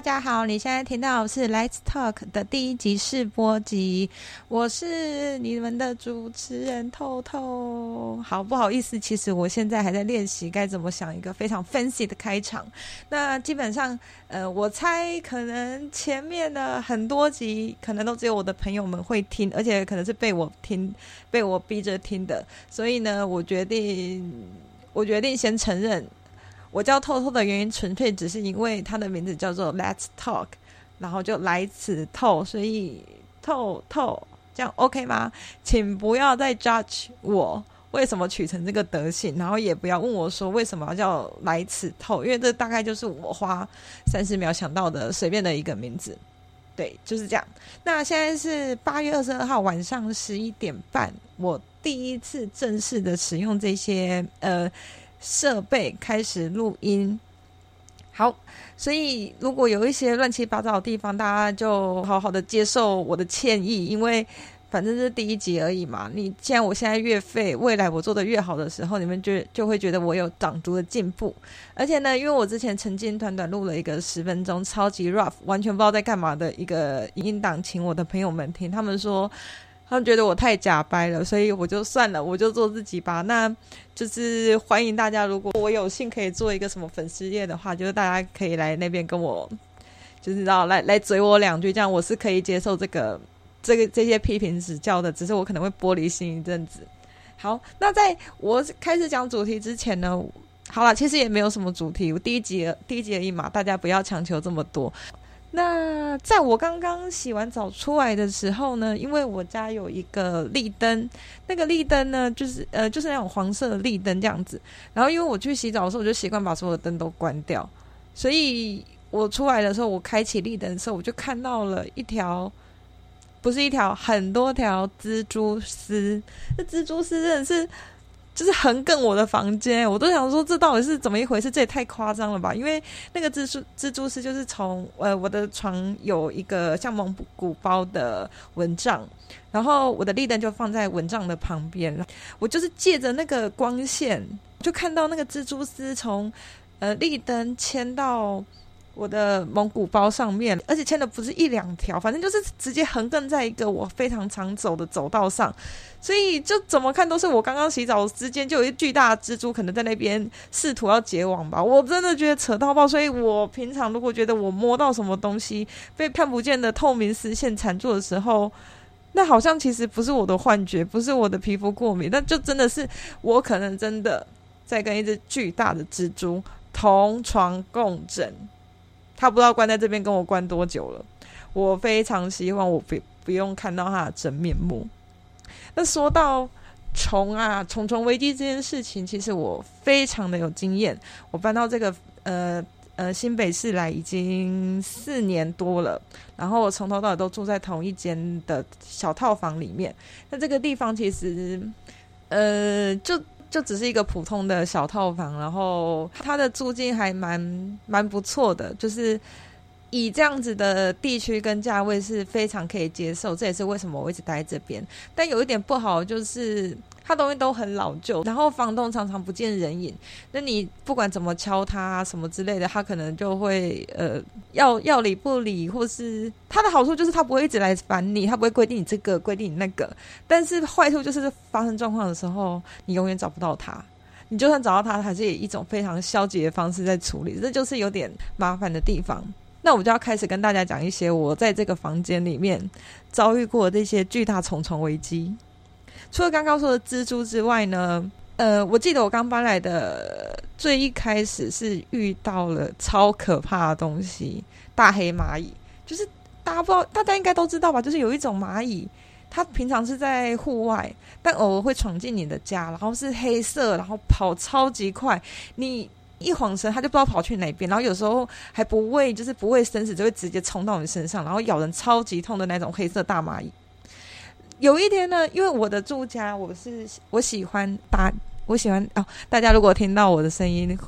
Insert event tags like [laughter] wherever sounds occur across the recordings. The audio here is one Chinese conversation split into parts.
大家好，你现在听到是《Let's Talk》的第一集试播集，我是你们的主持人透透。好，不好意思，其实我现在还在练习该怎么想一个非常 fancy 的开场。那基本上，呃，我猜可能前面的很多集可能都只有我的朋友们会听，而且可能是被我听，被我逼着听的。所以呢，我决定，我决定先承认。我叫透透的原因，纯粹只是因为他的名字叫做 Let's Talk，然后就来此透，所以透透这样 OK 吗？请不要再 judge 我为什么取成这个德性，然后也不要问我说为什么要叫来此透，因为这大概就是我花三十秒想到的随便的一个名字。对，就是这样。那现在是八月二十二号晚上十一点半，我第一次正式的使用这些呃。设备开始录音，好，所以如果有一些乱七八糟的地方，大家就好好的接受我的歉意，因为反正是第一集而已嘛。你既然我现在越废，未来我做的越好的时候，你们就就会觉得我有长足的进步。而且呢，因为我之前曾经短短录了一个十分钟超级 rough，完全不知道在干嘛的一个音档，请我的朋友们听，他们说。他们觉得我太假掰了，所以我就算了，我就做自己吧。那就是欢迎大家，如果我有幸可以做一个什么粉丝页的话，就是大家可以来那边跟我，就是然后来来嘴我两句，这样我是可以接受这个这个这些批评指教的。只是我可能会玻璃心一阵子。好，那在我开始讲主题之前呢，好了，其实也没有什么主题，我第一集第一集而已嘛，大家不要强求这么多。那在我刚刚洗完澡出来的时候呢，因为我家有一个立灯，那个立灯呢，就是呃，就是那种黄色的立灯这样子。然后因为我去洗澡的时候，我就习惯把所有的灯都关掉，所以我出来的时候，我开启立灯的时候，我就看到了一条，不是一条，很多条蜘蛛丝。那蜘蛛丝真的是。就是横亘我的房间，我都想说这到底是怎么一回事？这也太夸张了吧！因为那个蜘蛛蜘蛛丝就是从呃我的床有一个像蒙古包的蚊帐，然后我的立灯就放在蚊帐的旁边，我就是借着那个光线，就看到那个蜘蛛丝从呃立灯牵到。我的蒙古包上面，而且牵的不是一两条，反正就是直接横亘在一个我非常常走的走道上，所以就怎么看都是我刚刚洗澡之间就有一巨大蜘蛛可能在那边试图要结网吧，我真的觉得扯到爆。所以我平常如果觉得我摸到什么东西被看不见的透明丝线缠住的时候，那好像其实不是我的幻觉，不是我的皮肤过敏，那就真的是我可能真的在跟一只巨大的蜘蛛同床共枕。他不知道关在这边跟我关多久了，我非常希望我不不用看到他的真面目。那说到虫啊，虫虫危机这件事情，其实我非常的有经验。我搬到这个呃呃新北市来已经四年多了，然后我从头到尾都住在同一间的小套房里面。那这个地方其实呃就。就只是一个普通的小套房，然后它的租金还蛮蛮不错的，就是以这样子的地区跟价位是非常可以接受。这也是为什么我一直待在这边。但有一点不好就是。他东西都很老旧，然后房东常常不见人影。那你不管怎么敲他，什么之类的，他可能就会呃要要理不理，或是他的好处就是他不会一直来烦你，他不会规定你这个规定你那个。但是坏处就是发生状况的时候，你永远找不到他。你就算找到他，还是以一种非常消极的方式在处理，这就是有点麻烦的地方。那我就要开始跟大家讲一些我在这个房间里面遭遇过这些巨大重重危机。除了刚刚说的蜘蛛之外呢，呃，我记得我刚搬来的最一开始是遇到了超可怕的东西——大黑蚂蚁。就是大家不知道，大家应该都知道吧？就是有一种蚂蚁，它平常是在户外，但偶尔会闯进你的家，然后是黑色，然后跑超级快，你一晃神，它就不知道跑去哪边，然后有时候还不畏，就是不畏生死，就会直接冲到你身上，然后咬人超级痛的那种黑色大蚂蚁。有一天呢，因为我的住家，我是我喜欢大，我喜欢哦。大家如果听到我的声音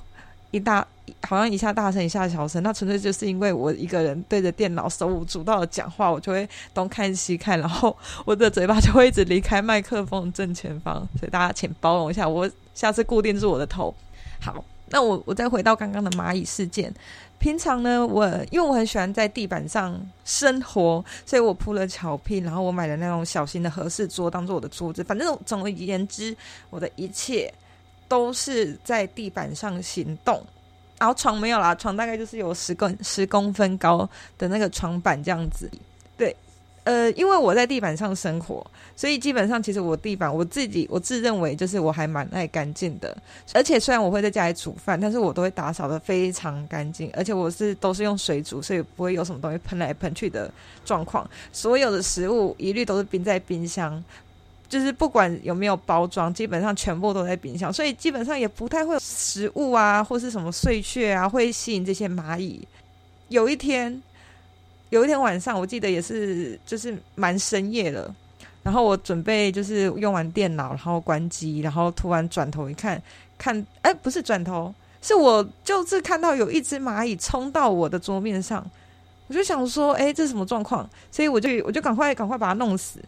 一大，好像一下大声一下小声，那纯粹就是因为我一个人对着电脑手舞足蹈的讲话，我就会东看西看，然后我的嘴巴就会一直离开麦克风正前方，所以大家请包容一下，我下次固定住我的头。好，那我我再回到刚刚的蚂蚁事件。平常呢，我因为我很喜欢在地板上生活，所以我铺了巧拼，然后我买了那种小型的合适桌当做我的桌子。反正总而言之，我的一切都是在地板上行动。然后床没有啦，床大概就是有十公十公分高的那个床板这样子。对，呃，因为我在地板上生活，所以基本上其实我地板我自己我自认为就是我还蛮爱干净的。而且虽然我会在家里煮饭，但是我都会打扫得非常干净。而且我是都是用水煮，所以不会有什么东西喷来喷去的状况。所有的食物一律都是冰在冰箱。就是不管有没有包装，基本上全部都在冰箱，所以基本上也不太会有食物啊，或是什么碎屑啊，会吸引这些蚂蚁。有一天，有一天晚上，我记得也是，就是蛮深夜了，然后我准备就是用完电脑，然后关机，然后突然转头一看，看，哎，不是转头，是我就是看到有一只蚂蚁冲到我的桌面上，我就想说，哎，这是什么状况？所以我就我就赶快赶快把它弄死。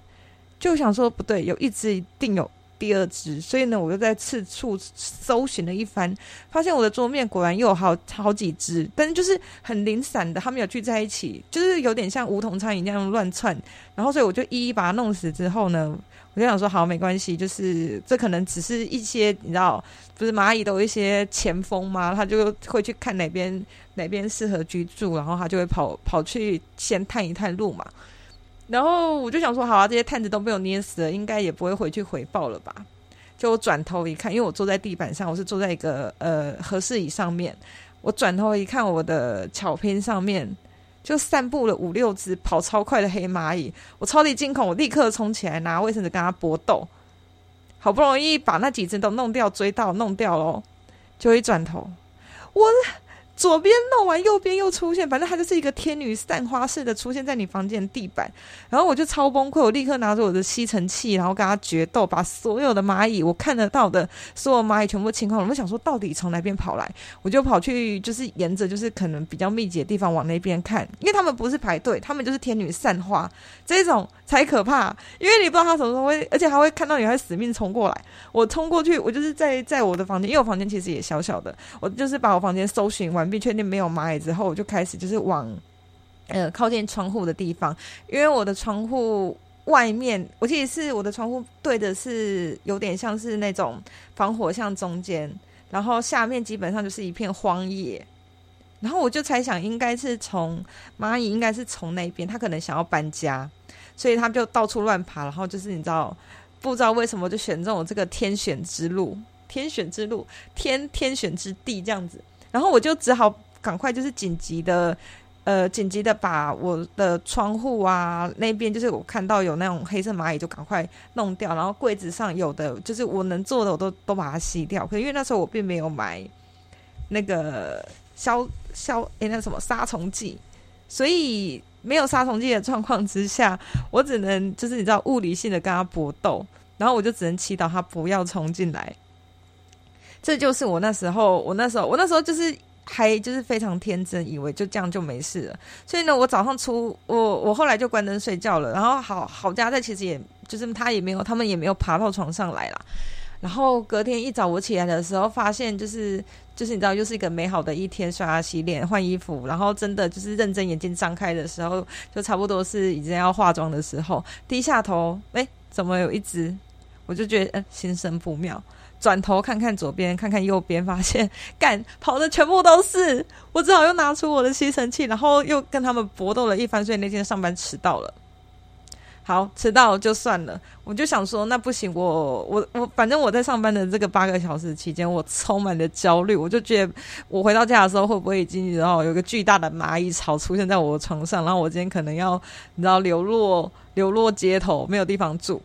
就想说不对，有一只一定有第二只，所以呢，我就在四处搜寻了一番，发现我的桌面果然又有好好几只，但是就是很零散的，它们有聚在一起，就是有点像梧桐苍蝇那样乱窜。然后，所以我就一一把它弄死之后呢，我就想说好，没关系，就是这可能只是一些你知道，不是蚂蚁都有一些前锋吗？它就会去看哪边哪边适合居住，然后它就会跑跑去先探一探路嘛。然后我就想说，好啊，这些探子都被我捏死了，应该也不会回去回报了吧？就我转头一看，因为我坐在地板上，我是坐在一个呃和室椅上面。我转头一看，我的巧拼上面就散布了五六只跑超快的黑蚂蚁，我超级惊恐，我立刻冲起来拿卫生纸跟他搏斗，好不容易把那几只都弄掉，追到弄掉喽，就一转头，我。左边弄完，右边又出现，反正它就是一个天女散花似的出现在你房间地板，然后我就超崩溃，我立刻拿着我的吸尘器，然后跟他决斗，把所有的蚂蚁我看得到的所有蚂蚁全部清空了。我想说，到底从哪边跑来？我就跑去，就是沿着就是可能比较密集的地方往那边看，因为他们不是排队，他们就是天女散花这种才可怕，因为你不知道他什么时候会，而且还会看到你，还死命冲过来。我冲过去，我就是在在我的房间，因为我房间其实也小小的，我就是把我房间搜寻完。并确定没有蚂蚁之后，我就开始就是往呃靠近窗户的地方，因为我的窗户外面，我记得是我的窗户对的是有点像是那种防火巷中间，然后下面基本上就是一片荒野，然后我就猜想应该是从蚂蚁应该是从那边，他可能想要搬家，所以他就到处乱爬，然后就是你知道不知道为什么就选中我这个天选之路，天选之路，天天选之地这样子。然后我就只好赶快，就是紧急的，呃，紧急的把我的窗户啊那边，就是我看到有那种黑色蚂蚁，就赶快弄掉。然后柜子上有的，就是我能做的，我都都把它吸掉。可因为那时候我并没有买那个消消诶，那什么杀虫剂，所以没有杀虫剂的状况之下，我只能就是你知道物理性的跟它搏斗。然后我就只能祈祷它不要冲进来。这就是我那时候，我那时候，我那时候就是还就是非常天真，以为就这样就没事了。所以呢，我早上出我我后来就关灯睡觉了。然后好好家在其实也就是他也没有，他们也没有爬到床上来啦。然后隔天一早我起来的时候，发现就是就是你知道，又是一个美好的一天，刷牙洗脸换衣服，然后真的就是认真眼睛张开的时候，就差不多是已经要化妆的时候，低下头，哎，怎么有一只？我就觉得，嗯，心生不妙。转头看看左边，看看右边，发现 [laughs] 干跑的全部都是，我只好又拿出我的吸尘器，然后又跟他们搏斗了一番，所以那天上班迟到了。好，迟到就算了，我就想说，那不行，我我我，反正我在上班的这个八个小时期间，我充满了焦虑，我就觉得我回到家的时候，会不会已经然后有个巨大的蚂蚁巢出现在我的床上，然后我今天可能要你知道流落流落街头，没有地方住，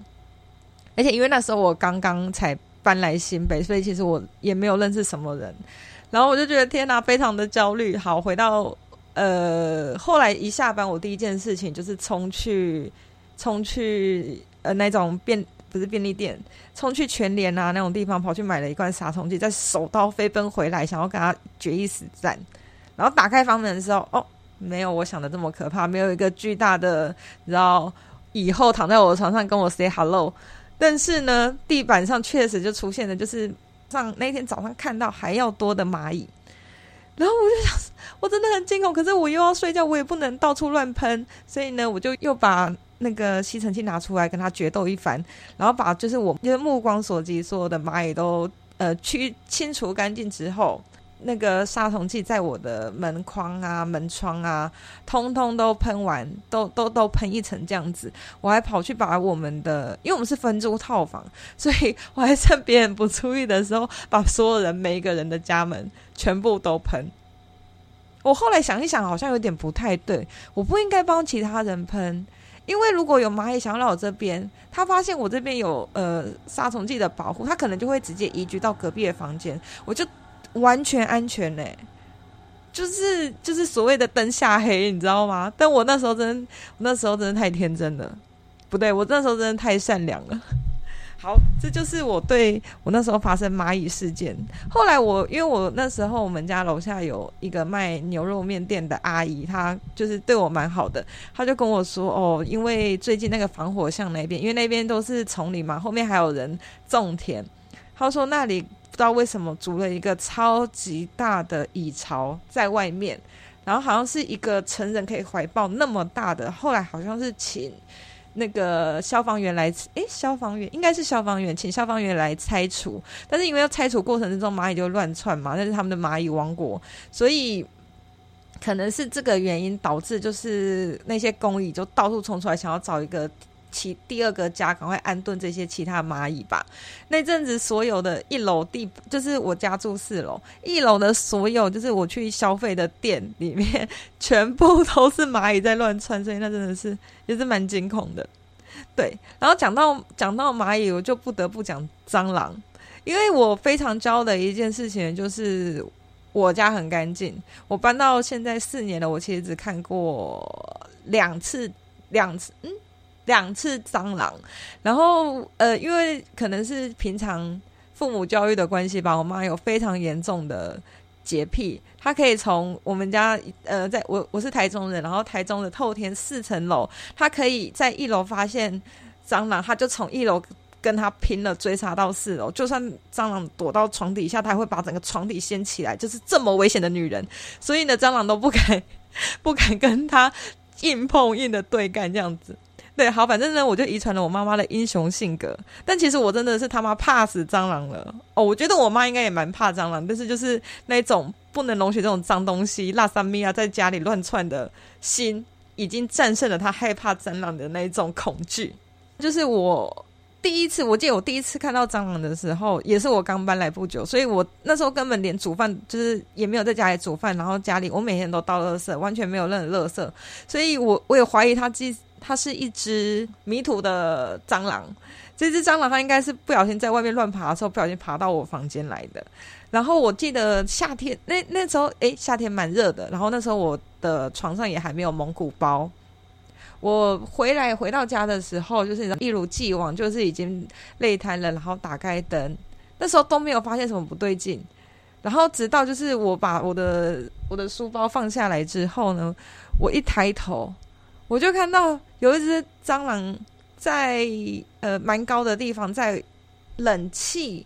而且因为那时候我刚刚才。搬来新北，所以其实我也没有认识什么人，然后我就觉得天哪，非常的焦虑。好，回到呃，后来一下班，我第一件事情就是冲去冲去呃那种便不是便利店，冲去全联啊那种地方，跑去买了一罐杀虫剂，再手刀飞奔回来，想要跟他决一死战。然后打开房门的时候，哦，没有我想的这么可怕，没有一个巨大的，然后以后躺在我的床上跟我 say hello。但是呢，地板上确实就出现了，就是上那天早上看到还要多的蚂蚁。然后我就想，我真的很惊恐，可是我又要睡觉，我也不能到处乱喷，所以呢，我就又把那个吸尘器拿出来跟他决斗一番，然后把就是我就是目光所及所有的蚂蚁都呃去清除干净之后。那个杀虫剂在我的门框啊、门窗啊，通通都喷完，都都都喷一层这样子。我还跑去把我们的，因为我们是分租套房，所以我还趁别人不注意的时候，把所有人每一个人的家门全部都喷。我后来想一想，好像有点不太对，我不应该帮其他人喷，因为如果有蚂蚁想要来我这边，他发现我这边有呃杀虫剂的保护，他可能就会直接移居到隔壁的房间，我就。完全安全嘞，就是就是所谓的灯下黑，你知道吗？但我那时候真，那时候真的太天真了，不对，我那时候真的太善良了。[laughs] 好，这就是我对我那时候发生蚂蚁事件。后来我因为我那时候我们家楼下有一个卖牛肉面店的阿姨，她就是对我蛮好的，她就跟我说哦，因为最近那个防火巷那边，因为那边都是丛林嘛，后面还有人种田，她说那里。不知道为什么筑了一个超级大的蚁巢在外面，然后好像是一个成人可以怀抱那么大的。后来好像是请那个消防员来，诶，消防员应该是消防员，请消防员来拆除。但是因为要拆除过程之中，蚂蚁就乱窜嘛，那是他们的蚂蚁王国，所以可能是这个原因导致，就是那些工蚁就到处冲出来，想要找一个。其第二个家，赶快安顿这些其他蚂蚁吧。那阵子，所有的一楼地，就是我家住四楼，一楼的所有，就是我去消费的店里面，全部都是蚂蚁在乱窜，所以那真的是也是蛮惊恐的。对，然后讲到讲到蚂蚁，我就不得不讲蟑螂，因为我非常骄傲的一件事情就是我家很干净。我搬到现在四年了，我其实只看过两次，两次，嗯。两次蟑螂，然后呃，因为可能是平常父母教育的关系吧，我妈有非常严重的洁癖，她可以从我们家呃，在我我是台中人，然后台中的透天四层楼，她可以在一楼发现蟑螂，她就从一楼跟他拼了，追杀到四楼，就算蟑螂躲到床底下，她会把整个床底掀起来，就是这么危险的女人，所以呢，蟑螂都不敢 [laughs] 不敢跟她硬碰硬的对干这样子。对，好，反正呢，我就遗传了我妈妈的英雄性格。但其实我真的是他妈怕死蟑螂了哦。我觉得我妈应该也蛮怕蟑螂，但是就是那种不能容许这种脏东西、辣三咪啊，在家里乱窜的心，已经战胜了她害怕蟑螂的那一种恐惧。就是我第一次，我记得我第一次看到蟑螂的时候，也是我刚搬来不久，所以我那时候根本连煮饭，就是也没有在家里煮饭，然后家里我每天都倒垃圾，完全没有任何垃圾，所以我我也怀疑他自己。它是一只迷途的蟑螂，这只蟑螂它应该是不小心在外面乱爬的时候，不小心爬到我房间来的。然后我记得夏天那那时候，诶，夏天蛮热的。然后那时候我的床上也还没有蒙古包。我回来回到家的时候，就是一如既往，就是已经累瘫了，然后打开灯，那时候都没有发现什么不对劲。然后直到就是我把我的我的书包放下来之后呢，我一抬头。我就看到有一只蟑螂在呃蛮高的地方，在冷气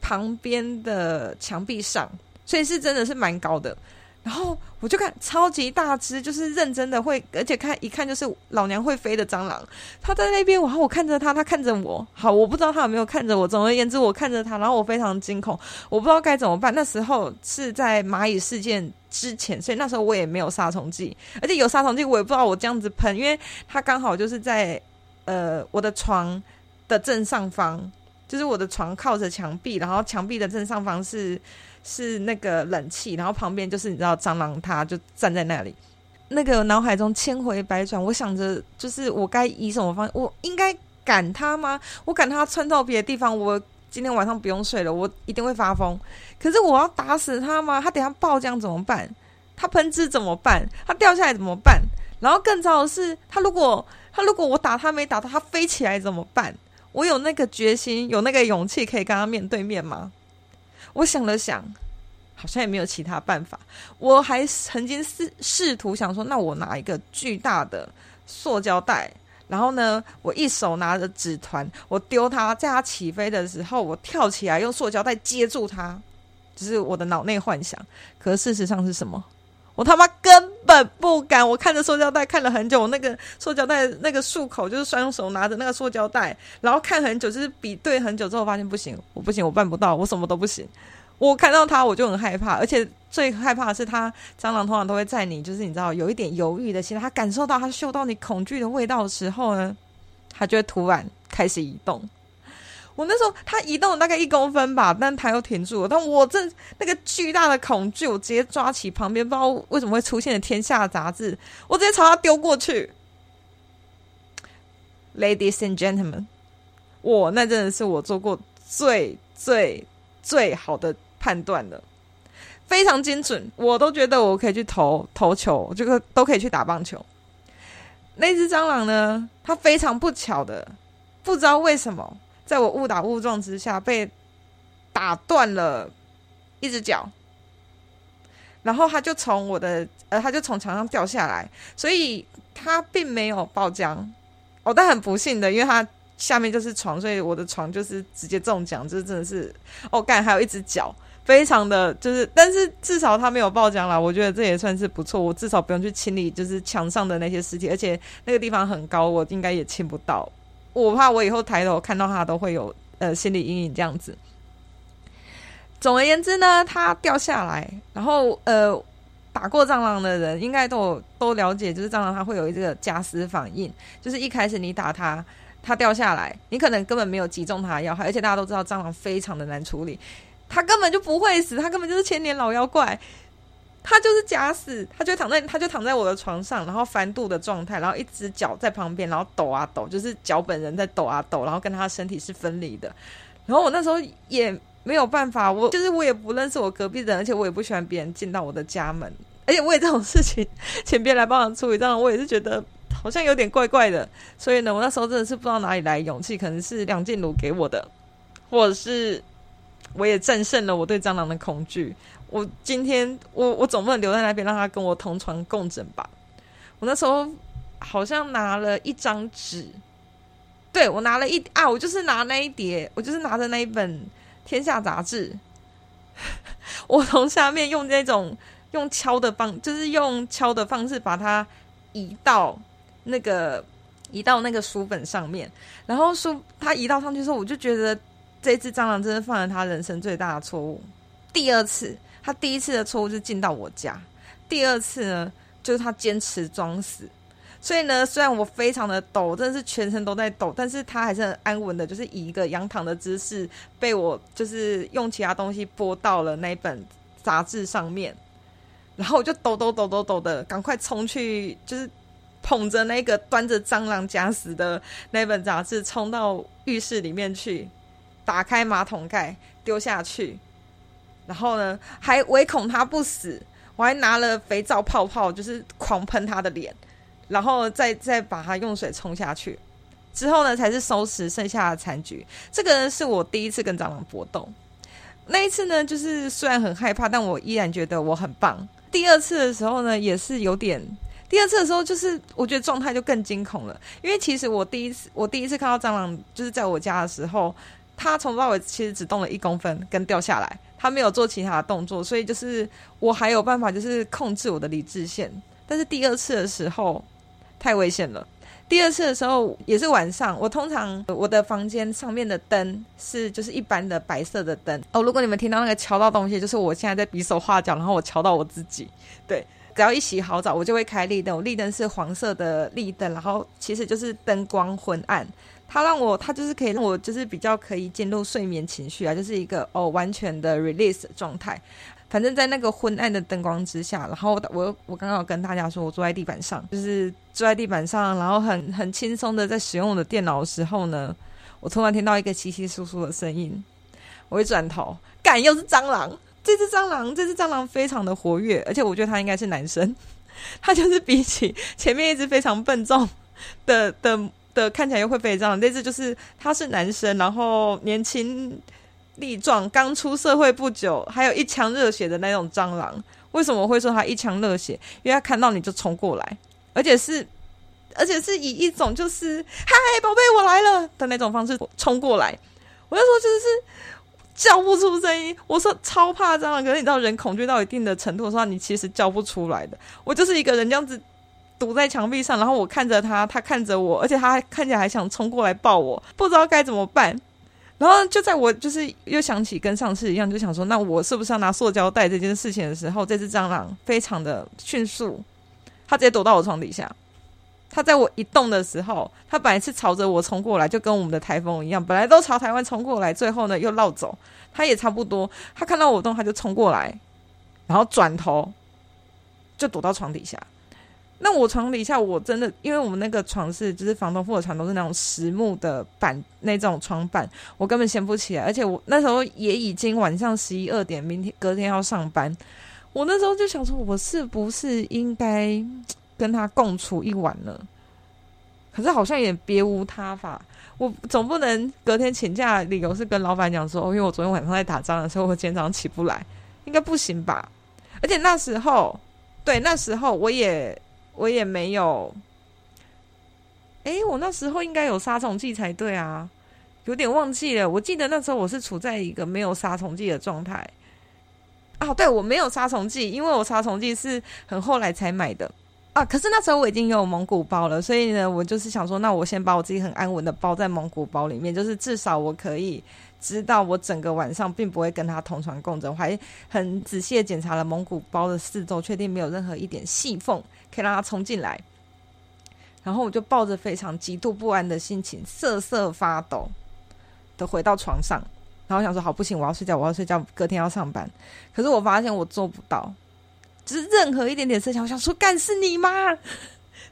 旁边的墙壁上，所以是真的是蛮高的。然后我就看超级大只，就是认真的会，而且看一看就是老娘会飞的蟑螂。它在那边，然后我看着它，它看着我。好，我不知道它有没有看着我。总而言之，我看着它，然后我非常惊恐，我不知道该怎么办。那时候是在蚂蚁事件之前，所以那时候我也没有杀虫剂，而且有杀虫剂我也不知道我这样子喷，因为它刚好就是在呃我的床的正上方，就是我的床靠着墙壁，然后墙壁的正上方是。是那个冷气，然后旁边就是你知道蟑螂，它就站在那里。那个脑海中千回百转，我想着就是我该以什么方？我应该赶它吗？我赶它窜到别的地方，我今天晚上不用睡了，我一定会发疯。可是我要打死它吗？它等下爆浆怎么办？它喷汁怎么办？它掉下来怎么办？然后更糟的是，它如果它如果我打它没打到，它飞起来怎么办？我有那个决心，有那个勇气可以跟他面对面吗？我想了想，好像也没有其他办法。我还曾经试试图想说，那我拿一个巨大的塑胶袋，然后呢，我一手拿着纸团，我丢它，在它起飞的时候，我跳起来用塑胶袋接住它。就是我的脑内幻想。可事实上是什么？我他妈根本不敢！我看着塑胶袋看了很久，那个塑胶袋那个束口就是双手拿着那个塑胶袋，然后看很久，就是比对很久之后发现不行，我不行，我办不到，我什么都不行。我看到它我就很害怕，而且最害怕的是它蟑螂通常都会在你就是你知道有一点犹豫的心，它感受到它嗅到你恐惧的味道的时候呢，它就会突然开始移动。我那时候它移动了大概一公分吧，但它又停住了。但我这那个巨大的恐惧，我直接抓起旁边不知道为什么会出现的《天下》杂志，我直接朝它丢过去。Ladies and gentlemen，我那真的是我做过最最最好的判断了，非常精准，我都觉得我可以去投投球，这个都可以去打棒球。那只蟑螂呢，它非常不巧的，不知道为什么。在我误打误撞之下，被打断了一只脚，然后他就从我的呃，他就从墙上掉下来，所以他并没有爆浆。哦，但很不幸的，因为他下面就是床，所以我的床就是直接中奖，这真的是哦干，还有一只脚，非常的就是，但是至少他没有爆浆啦，我觉得这也算是不错，我至少不用去清理就是墙上的那些尸体，而且那个地方很高，我应该也清不到。我怕我以后抬头看到它都会有呃心理阴影这样子。总而言之呢，它掉下来，然后呃打过蟑螂的人应该都都了解，就是蟑螂它会有一个夹死反应，就是一开始你打它，它掉下来，你可能根本没有击中它的要害，而且大家都知道蟑螂非常的难处理，它根本就不会死，它根本就是千年老妖怪。他就是假死，他就躺在，他就躺在我的床上，然后翻肚的状态，然后一只脚在旁边，然后抖啊抖，就是脚本人在抖啊抖，然后跟他的身体是分离的。然后我那时候也没有办法，我就是我也不认识我隔壁的人，而且我也不喜欢别人进到我的家门，而且我也这种事情请别人来帮忙处理，这样我也是觉得好像有点怪怪的。所以呢，我那时候真的是不知道哪里来勇气，可能是梁静茹给我的，或者是我也战胜了我对蟑螂的恐惧。我今天我我总不能留在那边让他跟我同床共枕吧？我那时候好像拿了一张纸，对，我拿了一啊，我就是拿那一叠，我就是拿着那一本《天下》杂志，[laughs] 我从下面用那种用敲的方，就是用敲的方式把它移到那个移到那个书本上面，然后书它移到上去之后，我就觉得这只蟑螂真的犯了他人生最大的错误，第二次。他第一次的错误是进到我家，第二次呢，就是他坚持装死。所以呢，虽然我非常的抖，真的是全身都在抖，但是他还是很安稳的，就是以一个仰躺的姿势，被我就是用其他东西拨到了那本杂志上面，然后我就抖抖抖抖抖的，赶快冲去，就是捧着那个端着蟑螂假死的那本杂志，冲到浴室里面去，打开马桶盖，丢下去。然后呢，还唯恐他不死，我还拿了肥皂泡泡，就是狂喷他的脸，然后再再把他用水冲下去。之后呢，才是收拾剩下的残局。这个呢，是我第一次跟蟑螂搏斗。那一次呢，就是虽然很害怕，但我依然觉得我很棒。第二次的时候呢，也是有点。第二次的时候，就是我觉得状态就更惊恐了，因为其实我第一次我第一次看到蟑螂，就是在我家的时候，它从头到尾其实只动了一公分，跟掉下来。他没有做其他的动作，所以就是我还有办法，就是控制我的理智线。但是第二次的时候太危险了。第二次的时候也是晚上，我通常我的房间上面的灯是就是一般的白色的灯哦。如果你们听到那个敲到东西，就是我现在在比手画脚，然后我敲到我自己。对，只要一洗好澡，我就会开立灯。我立灯是黄色的立灯，然后其实就是灯光昏暗。它让我，它就是可以让我，就是比较可以进入睡眠情绪啊，就是一个哦完全的 release 状态。反正，在那个昏暗的灯光之下，然后我我刚刚有跟大家说，我坐在地板上，就是坐在地板上，然后很很轻松的在使用我的电脑的时候呢，我突然听到一个窸窸窣窣的声音，我一转头，干，又是蟑螂！这只蟑螂，这只蟑螂非常的活跃，而且我觉得它应该是男生，[laughs] 它就是比起前面一只非常笨重的的。的看起来又会飞蟑螂，这只就是他是男生，然后年轻力壮，刚出社会不久，还有一腔热血的那种蟑螂。为什么会说他一腔热血？因为他看到你就冲过来，而且是而且是以一种就是“嗨，宝贝，我来了”的那种方式冲过来。我就说就是叫不出声音。我说超怕蟑螂，可是你知道人恐惧到一定的程度的时候，你其实叫不出来的。我就是一个人这样子堵在墙壁上，然后我看着他，他看着我，而且他还看起来还想冲过来抱我，不知道该怎么办。然后就在我就是又想起跟上次一样，就想说，那我是不是要拿塑胶袋这件事情的时候，这只蟑螂非常的迅速，它直接躲到我床底下。它在我一动的时候，它本来是朝着我冲过来，就跟我们的台风一样，本来都朝台湾冲过来，最后呢又绕走。它也差不多，它看到我动，它就冲过来，然后转头就躲到床底下。那我床底下，我真的，因为我们那个床是，就是房东付的床，都是那种实木的板，那种床板，我根本掀不起来。而且我那时候也已经晚上十一二点，明天隔天要上班，我那时候就想说，我是不是应该跟他共处一晚呢？可是好像也别无他法，我总不能隔天请假，理由是跟老板讲说，哦，因为我昨天晚上在打仗的时候，我今天早上起不来，应该不行吧？而且那时候，对，那时候我也。我也没有，诶，我那时候应该有杀虫剂才对啊，有点忘记了。我记得那时候我是处在一个没有杀虫剂的状态。哦，对，我没有杀虫剂，因为我杀虫剂是很后来才买的啊。可是那时候我已经有蒙古包了，所以呢，我就是想说，那我先把我自己很安稳的包在蒙古包里面，就是至少我可以。知道我整个晚上并不会跟他同床共枕，我还很仔细的检查了蒙古包的四周，确定没有任何一点细缝可以让他冲进来。然后我就抱着非常极度不安的心情，瑟瑟发抖的回到床上。然后想说：“好，不行，我要睡觉，我要睡觉，隔天要上班。”可是我发现我做不到，就是任何一点点事情，我想说：“干，是你吗？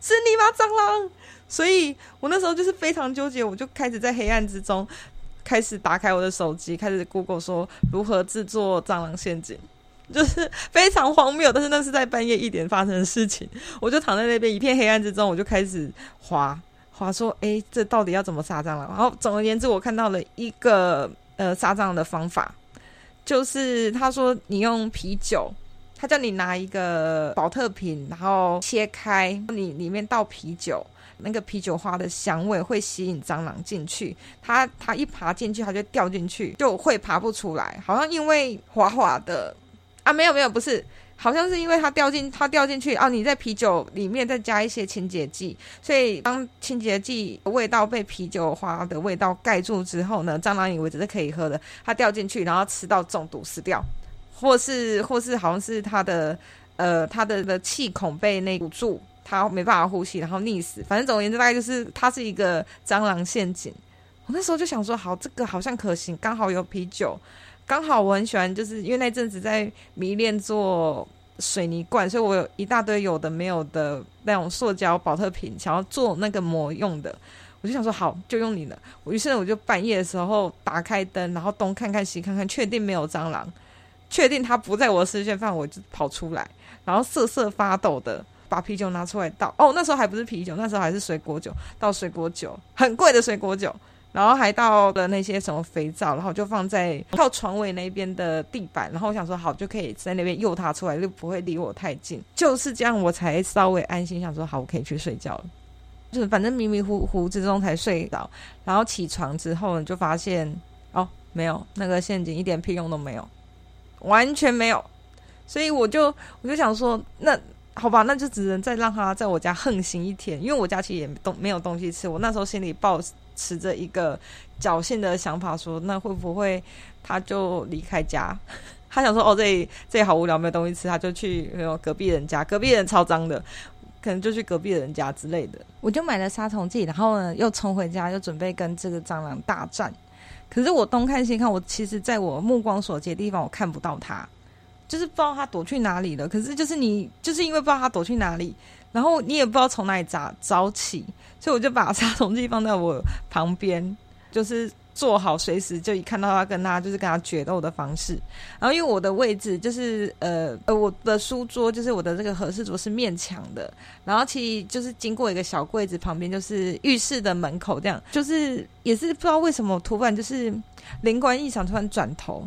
是你吗，蟑螂？”所以我那时候就是非常纠结，我就开始在黑暗之中。[laughs] 开始打开我的手机，开始 Google 说如何制作蟑螂陷阱，[laughs] 就是非常荒谬。但是那是在半夜一点发生的事情，我就躺在那边一片黑暗之中，我就开始滑滑说：“诶，这到底要怎么杀蟑螂？”然后总而言之，我看到了一个呃杀蟑螂的方法，就是他说你用啤酒，他叫你拿一个宝特瓶，然后切开，你里面倒啤酒。那个啤酒花的香味会吸引蟑螂进去，它它一爬进去，它就掉进去，就会爬不出来。好像因为滑滑的啊，没有没有，不是，好像是因为它掉进它掉进去啊。你在啤酒里面再加一些清洁剂，所以当清洁剂味道被啤酒花的味道盖住之后呢，蟑螂以为这是可以喝的，它掉进去，然后吃到中毒死掉，或是或是好像是它的呃它的的气孔被那堵住。他没办法呼吸，然后溺死。反正总而言之，大概就是它是一个蟑螂陷阱。我那时候就想说，好，这个好像可行，刚好有啤酒，刚好我很喜欢，就是因为那阵子在迷恋做水泥罐，所以我有一大堆有的没有的那种塑胶保特瓶，想要做那个膜用的。我就想说，好，就用你的。我于是我就半夜的时候打开灯，然后东看看西看看，确定没有蟑螂，确定它不在我的视线范围，就跑出来，然后瑟瑟发抖的。把啤酒拿出来倒。哦，那时候还不是啤酒，那时候还是水果酒，倒水果酒，很贵的水果酒，然后还倒了那些什么肥皂，然后就放在靠床尾那边的地板，然后我想说好，就可以在那边诱它出来，就不会离我太近，就是这样，我才稍微安心，想说好，我可以去睡觉了，就是反正迷迷糊糊之中才睡着，然后起床之后呢，就发现哦，没有那个陷阱，一点屁用都没有，完全没有，所以我就我就想说那。好吧，那就只能再让他在我家横行一天，因为我家其实也东没有东西吃。我那时候心里抱持着一个侥幸的想法说，那会不会他就离开家？[laughs] 他想说哦，这里这里好无聊，没有东西吃，他就去隔壁人家，隔壁人超脏的，可能就去隔壁人家之类的。我就买了杀虫剂，然后呢又冲回家，又准备跟这个蟑螂大战。可是我东看西看，我其实在我目光所及的地方，我看不到它。就是不知道他躲去哪里了，可是就是你就是因为不知道他躲去哪里，然后你也不知道从哪里找找起，所以我就把杀虫剂放在我旁边，就是做好随时就一看到他跟他就是跟他决斗的方式。然后因为我的位置就是呃呃我的书桌就是我的这个合适桌是面墙的，然后其实就是经过一个小柜子旁边就是浴室的门口这样，就是也是不知道为什么突然就是灵光一闪，突然转头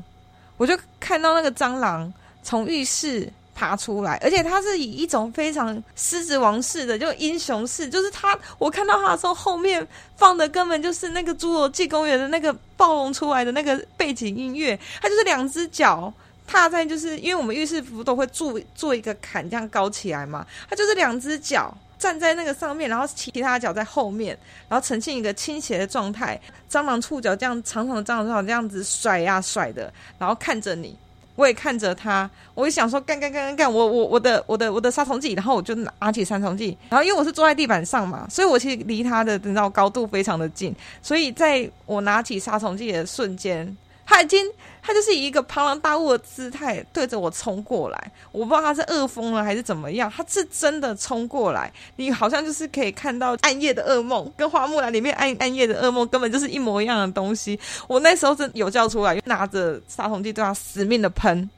我就看到那个蟑螂。从浴室爬出来，而且他是以一种非常狮子王式的，就英雄式，就是他，我看到他的时候，后面放的根本就是那个侏罗纪公园的那个暴龙出来的那个背景音乐，他就是两只脚踏在，就是因为我们浴室服都会做做一个坎这样高起来嘛，他就是两只脚站在那个上面，然后其他脚在后面，然后呈现一个倾斜的状态，蟑螂触角这样长长的蟑螂触角这样子甩呀甩的，然后看着你。我也看着他，我就想说干干干干干，我我我的我的我的杀虫剂，然后我就拿起杀虫剂，然后因为我是坐在地板上嘛，所以我其实离他的你知道高度非常的近，所以在我拿起杀虫剂的瞬间。他已经，他就是以一个庞然大物的姿态对着我冲过来。我不知道他是饿疯了还是怎么样，他是真的冲过来。你好像就是可以看到暗夜的噩梦，跟花木兰里面暗暗夜的噩梦根本就是一模一样的东西。我那时候真有叫出来，拿着杀虫剂对他死命的喷，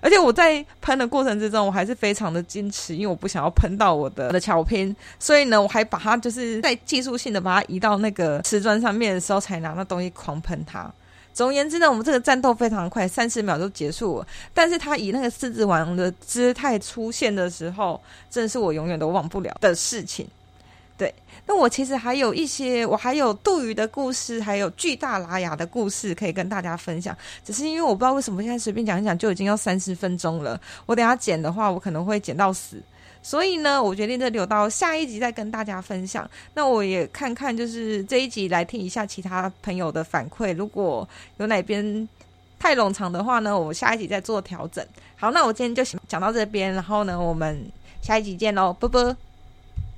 而且我在喷的过程之中，我还是非常的矜持，因为我不想要喷到我的的巧拼，所以呢，我还把它就是在技术性的把它移到那个瓷砖上面的时候，才拿那东西狂喷它。总而言之呢，我们这个战斗非常快，三十秒就结束了。但是他以那个狮子王的姿态出现的时候，真的是我永远都忘不了的事情。对，那我其实还有一些，我还有杜鱼的故事，还有巨大拉雅的故事可以跟大家分享。只是因为我不知道为什么现在随便讲一讲就已经要三十分钟了，我等下剪的话，我可能会剪到死。所以呢，我决定就留到下一集再跟大家分享。那我也看看，就是这一集来听一下其他朋友的反馈。如果有哪边太冗长的话呢，我下一集再做调整。好，那我今天就讲到这边，然后呢，我们下一集见喽，啵啵。